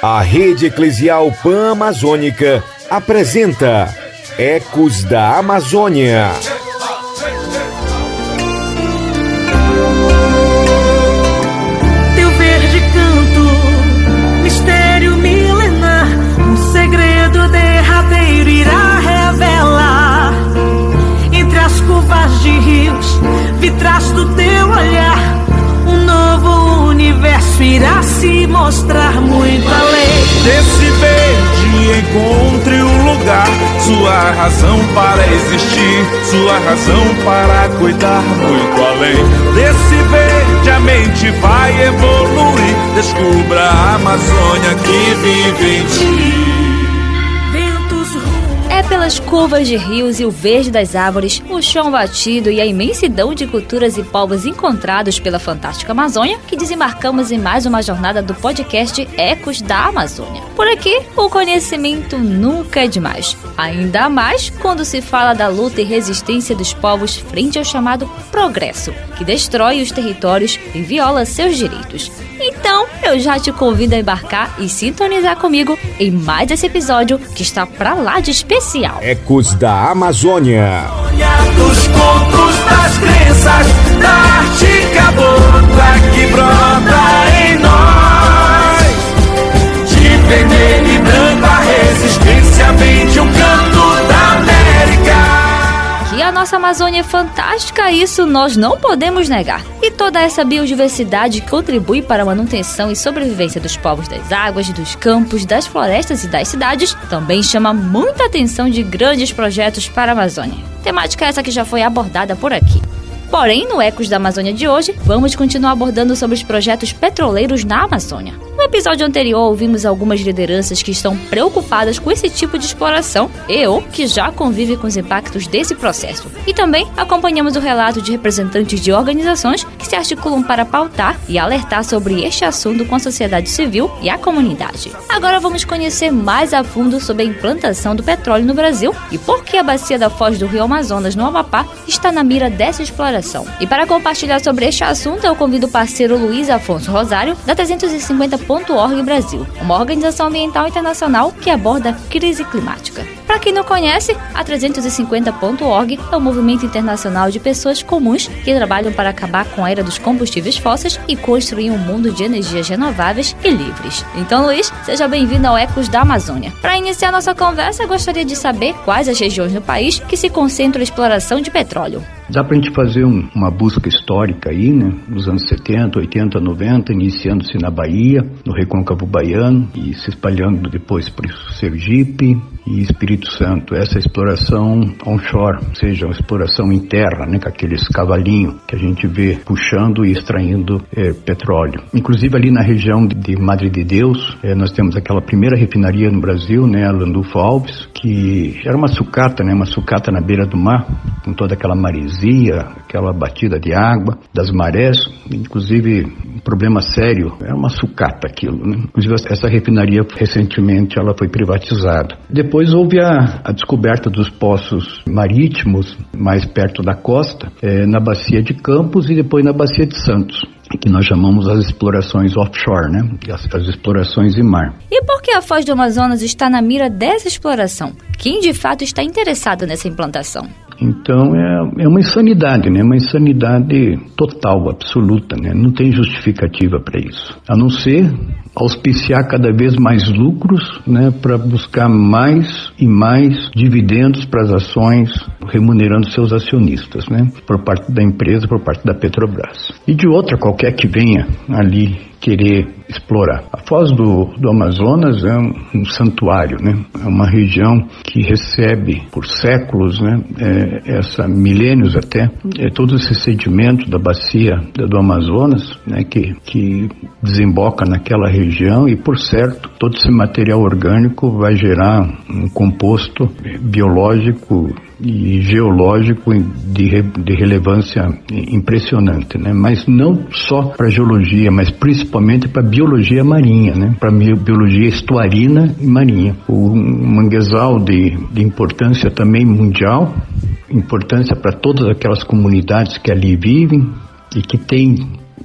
A Rede Eclesial Pan-Amazônica apresenta Ecos da Amazônia. Mostrar muito além. Desse verde encontre o lugar, sua razão para existir, sua razão para cuidar muito além. Desse verde a mente vai evoluir, descubra a Amazônia que vive em ti pelas curvas de rios e o verde das árvores, o chão batido e a imensidão de culturas e povos encontrados pela fantástica Amazônia, que desembarcamos em mais uma jornada do podcast Ecos da Amazônia. Por aqui, o conhecimento nunca é demais. Ainda mais quando se fala da luta e resistência dos povos frente ao chamado progresso, que destrói os territórios e viola seus direitos. Então, eu já te convido a embarcar e sintonizar comigo em mais esse episódio que está pra lá de especial. Ecos da Amazônia. Dos contos, das crenças, da arte cabocla que brota em nós. De vermelho e branco a resistência vem de um nossa Amazônia é fantástica, isso nós não podemos negar. E toda essa biodiversidade contribui para a manutenção e sobrevivência dos povos das águas, dos campos, das florestas e das cidades, também chama muita atenção de grandes projetos para a Amazônia. Temática essa que já foi abordada por aqui. Porém, no Ecos da Amazônia de hoje, vamos continuar abordando sobre os projetos petroleiros na Amazônia. Episódio anterior, ouvimos algumas lideranças que estão preocupadas com esse tipo de exploração e ou que já convivem com os impactos desse processo. E também acompanhamos o relato de representantes de organizações que se articulam para pautar e alertar sobre este assunto com a sociedade civil e a comunidade. Agora vamos conhecer mais a fundo sobre a implantação do petróleo no Brasil e por que a bacia da Foz do Rio Amazonas, no Amapá, está na mira dessa exploração e para compartilhar sobre este assunto, eu convido o parceiro Luiz Afonso Rosário, da 350.org Brasil, uma organização ambiental internacional que aborda a crise climática. Para quem não conhece, a 350.org é um movimento internacional de pessoas comuns que trabalham para acabar com a era dos combustíveis fósseis e construir um mundo de energias renováveis e livres. Então, Luiz, seja bem-vindo ao Ecos da Amazônia. Para iniciar nossa conversa, gostaria de saber quais as regiões do país que se concentram a exploração de petróleo. Dá para a gente fazer um, uma busca histórica aí, né? Nos anos 70, 80, 90, iniciando-se na Bahia, no Recôncavo Baiano e se espalhando depois por Sergipe, e Espírito Santo, essa exploração onshore, ou seja, uma exploração em terra, né, com aqueles cavalinhos que a gente vê puxando e extraindo é, petróleo. Inclusive ali na região de Madre de Deus, é, nós temos aquela primeira refinaria no Brasil, né, a Landulfo Alves, que era uma sucata, né, uma sucata na beira do mar, com toda aquela maresia, aquela batida de água, das marés, inclusive um problema sério, é uma sucata aquilo, né? Inclusive essa refinaria recentemente ela foi privatizada. Depois houve a, a descoberta dos poços marítimos mais perto da costa, é, na bacia de Campos e depois na bacia de Santos que nós chamamos as explorações offshore, né? As, as, explorações em mar. E por que a Foz do Amazonas está na mira dessa exploração? Quem de fato está interessado nessa implantação? Então é, é uma insanidade, né? Uma insanidade total, absoluta, né? Não tem justificativa para isso. A não ser auspiciar cada vez mais lucros, né? Para buscar mais e mais dividendos para as ações, remunerando seus acionistas, né? Por parte da empresa, por parte da Petrobras. E de outra qualquer que venha ali querer explorar. A Foz do, do Amazonas é um, um, santuário, né? É uma região que recebe por séculos, né? É, essa milênios até, é todo esse sedimento da bacia do Amazonas, né? Que, que desemboca naquela região e, por certo, todo esse material orgânico vai gerar um composto biológico e geológico de, de relevância impressionante, né? Mas não só para geologia, mas principalmente para biologia marinha, né? Para biologia estuarina e marinha. O manguezal de, de importância também mundial, importância para todas aquelas comunidades que ali vivem e que têm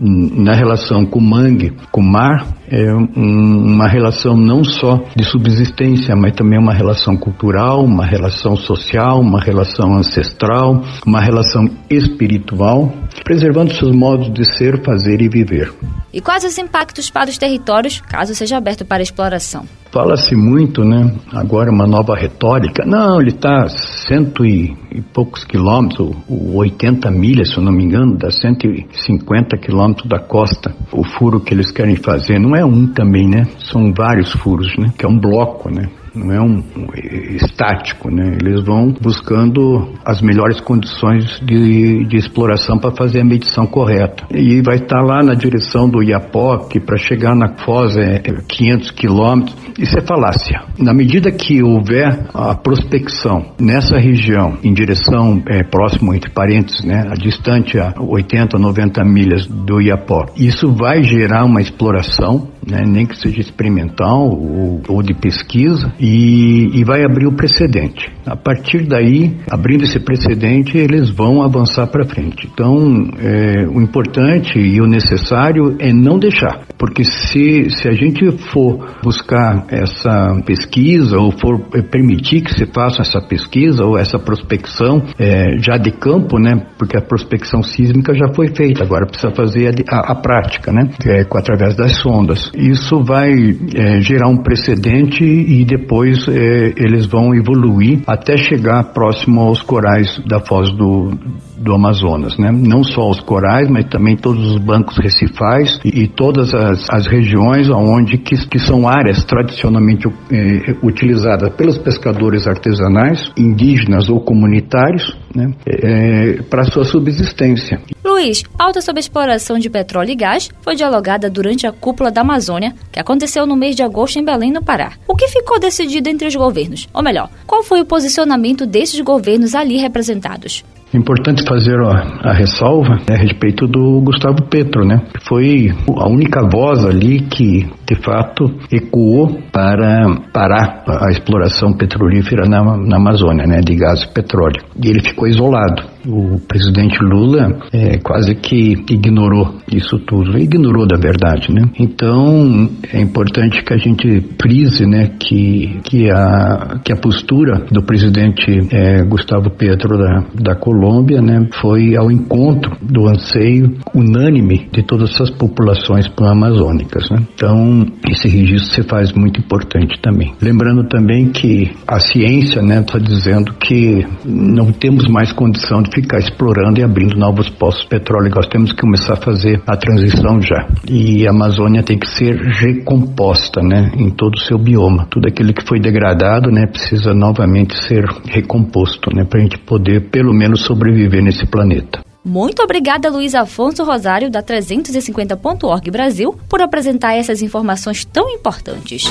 na relação com o mangue, com o mar, é uma relação não só de subsistência, mas também uma relação cultural, uma relação social, uma relação ancestral, uma relação espiritual, preservando seus modos de ser, fazer e viver. E quais os impactos para os territórios, caso seja aberto para exploração? Fala-se muito, né? Agora uma nova retórica. Não, ele está cento e, poucos quilômetros, 80 milhas, se eu não me engano, dá 150 quilômetros da costa. O furo que eles querem fazer não é um também, né? São vários furos, né? Que é um bloco, né? Não é um, um estático, né? Eles vão buscando as melhores condições de, de exploração para fazer a medição correta. E vai estar lá na direção do Iapoque para chegar na Foz é 500 quilômetros. Isso é falácia. Na medida que houver a prospecção nessa região em direção é, próximo entre parênteses, né, a distante a 80, 90 milhas do Iapó, isso vai gerar uma exploração, né, nem que seja experimental ou, ou de pesquisa, e, e vai abrir o precedente. A partir daí, abrindo esse precedente, eles vão avançar para frente. Então, é, o importante e o necessário é não deixar, porque se, se a gente for buscar essa pesquisa ou for é, permitir que se faça essa pesquisa ou essa prospecção é, já de campo, né? Porque a prospecção sísmica já foi feita, agora precisa fazer a, a, prática, né? É, através das sondas. Isso vai é, gerar um precedente e depois é, eles vão evoluir até chegar próximo aos corais da foz do, do Amazonas, né? Não só os corais, mas também todos os bancos recifais e, e todas as, as regiões onde que, que são áreas tradicionalmente eh, utilizadas pelos pescadores artesanais, indígenas ou comunitários, né? Eh, para sua subsistência. Luiz, alta sobre exploração de petróleo e gás foi dialogada durante a cúpula da Amazônia, que aconteceu no mês de agosto em Belém, no Pará. O que ficou decidido entre os governos? Ou melhor, qual foi o posicionamento desses governos ali representados? Importante fazer a, a ressalva né, a respeito do Gustavo Petro, né? Foi a única voz ali que, de fato, ecoou para parar a exploração petrolífera na, na Amazônia, né? De gás e petróleo. E ele ficou isolado. O presidente Lula é, quase que ignorou isso tudo, ignorou da verdade, né? Então é importante que a gente frise, né, que que a que a postura do presidente é, Gustavo Petro da, da Colômbia, né, foi ao encontro do anseio unânime de todas essas populações pan-amazônicas, né? Então esse registro se faz muito importante também. Lembrando também que a ciência, né, está dizendo que não temos mais condição de ficar explorando e abrindo novos poços de petróleo. Nós temos que começar a fazer a transição já. E a Amazônia tem que ser recomposta, né, em todo o seu bioma. Tudo aquilo que foi degradado, né, precisa novamente ser recomposto, né, para a gente poder pelo menos sobreviver nesse planeta. Muito obrigada, Luiz Afonso Rosário, da 350.org Brasil, por apresentar essas informações tão importantes.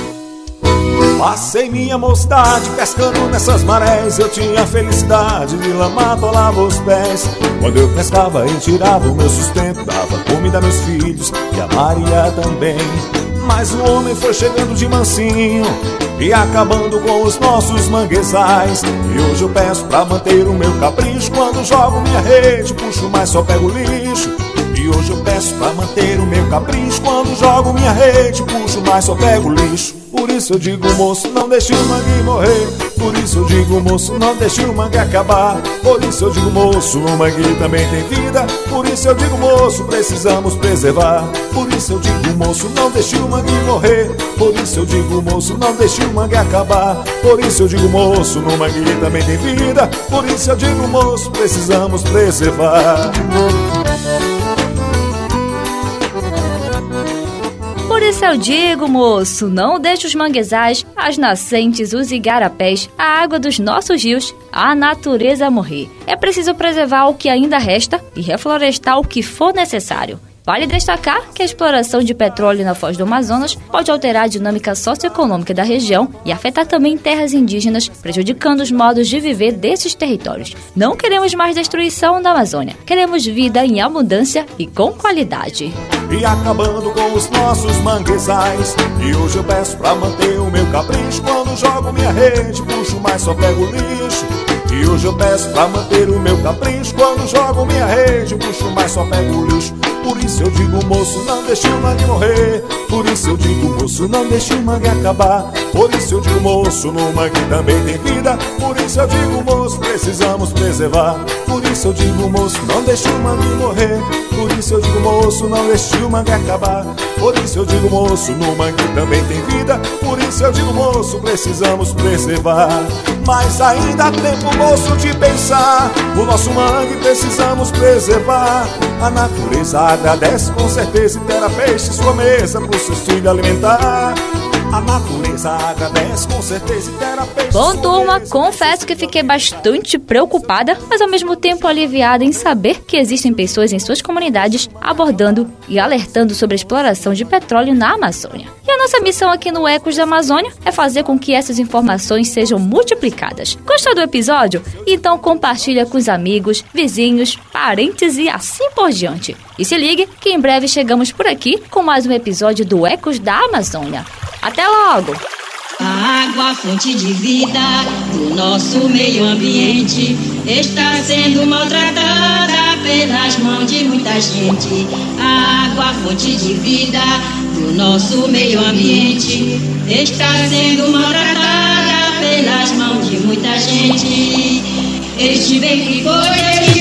Passei minha mocidade pescando nessas marés. Eu tinha felicidade de lama atolava os pés. Quando eu pescava e tirava o meu sustento Dava comida a meus filhos e a Maria também. Mas o homem foi chegando de mansinho E acabando com os nossos manguezais. E hoje eu peço pra manter o meu capricho. Quando jogo minha rede, puxo mais só pego lixo. E hoje eu peço pra manter o meu capricho. Quando jogo minha rede, puxo mais só pego lixo por isso eu digo, moço, não deixe o mangue morrer. Por isso eu digo, moço, não deixe o mangue acabar. Por isso eu digo, moço, o mangue também tem vida. Por isso eu digo, moço, precisamos preservar. Por isso eu digo, moço, não deixe o mangue morrer. Por isso eu digo, moço, não deixe o mangue acabar. Por isso eu digo, moço, no mangue também tem vida. Por isso eu digo, moço, precisamos preservar. Por isso eu digo, moço, não deixe os manguezais, as nascentes, os igarapés, a água dos nossos rios, a natureza morrer. É preciso preservar o que ainda resta e reflorestar o que for necessário. Vale destacar que a exploração de petróleo na foz do Amazonas pode alterar a dinâmica socioeconômica da região e afetar também terras indígenas, prejudicando os modos de viver desses territórios. Não queremos mais destruição da Amazônia, queremos vida em abundância e com qualidade. E acabando com os nossos manguezais. E hoje eu peço pra manter o meu capricho. Quando jogo minha rede, puxo, mas só pego lixo. E hoje eu peço pra manter o meu capricho. Quando jogo minha rede, puxo, mas só pego lixo. Por isso eu digo, moço, não deixe o mangue morrer. Por isso eu digo, moço, não deixe o mangue acabar. Por isso eu digo, moço, no mangue também tem vida. Por isso eu digo, moço, precisamos preservar. Por isso eu digo, moço, não deixe o mangue morrer. Por isso eu digo, moço, não deixe o mangue acabar. Por isso eu digo, moço, no mangue também tem vida. Por isso eu digo, moço, precisamos preservar. Mas ainda há tempo, moço, de pensar. O nosso mangue precisamos preservar. A natureza agradece com certeza e terá peixe sua mesa pro seu filho alimentar. A natureza agradece com certeza e terá peixe Bom, turma, confesso que fiquei bastante preocupada, mas ao mesmo tempo aliviada em saber que existem pessoas em suas comunidades abordando e alertando sobre a exploração de petróleo na Amazônia. A nossa missão aqui no Ecos da Amazônia é fazer com que essas informações sejam multiplicadas. Gostou do episódio? Então compartilha com os amigos, vizinhos, parentes e assim por diante. E se ligue que em breve chegamos por aqui com mais um episódio do Ecos da Amazônia. Até logo! A água, fonte de vida do nosso meio ambiente, está sendo maltratada pelas mãos de muita gente. A água, fonte de vida do nosso meio ambiente, está sendo maltratada pelas mãos de muita gente. Este bem que foi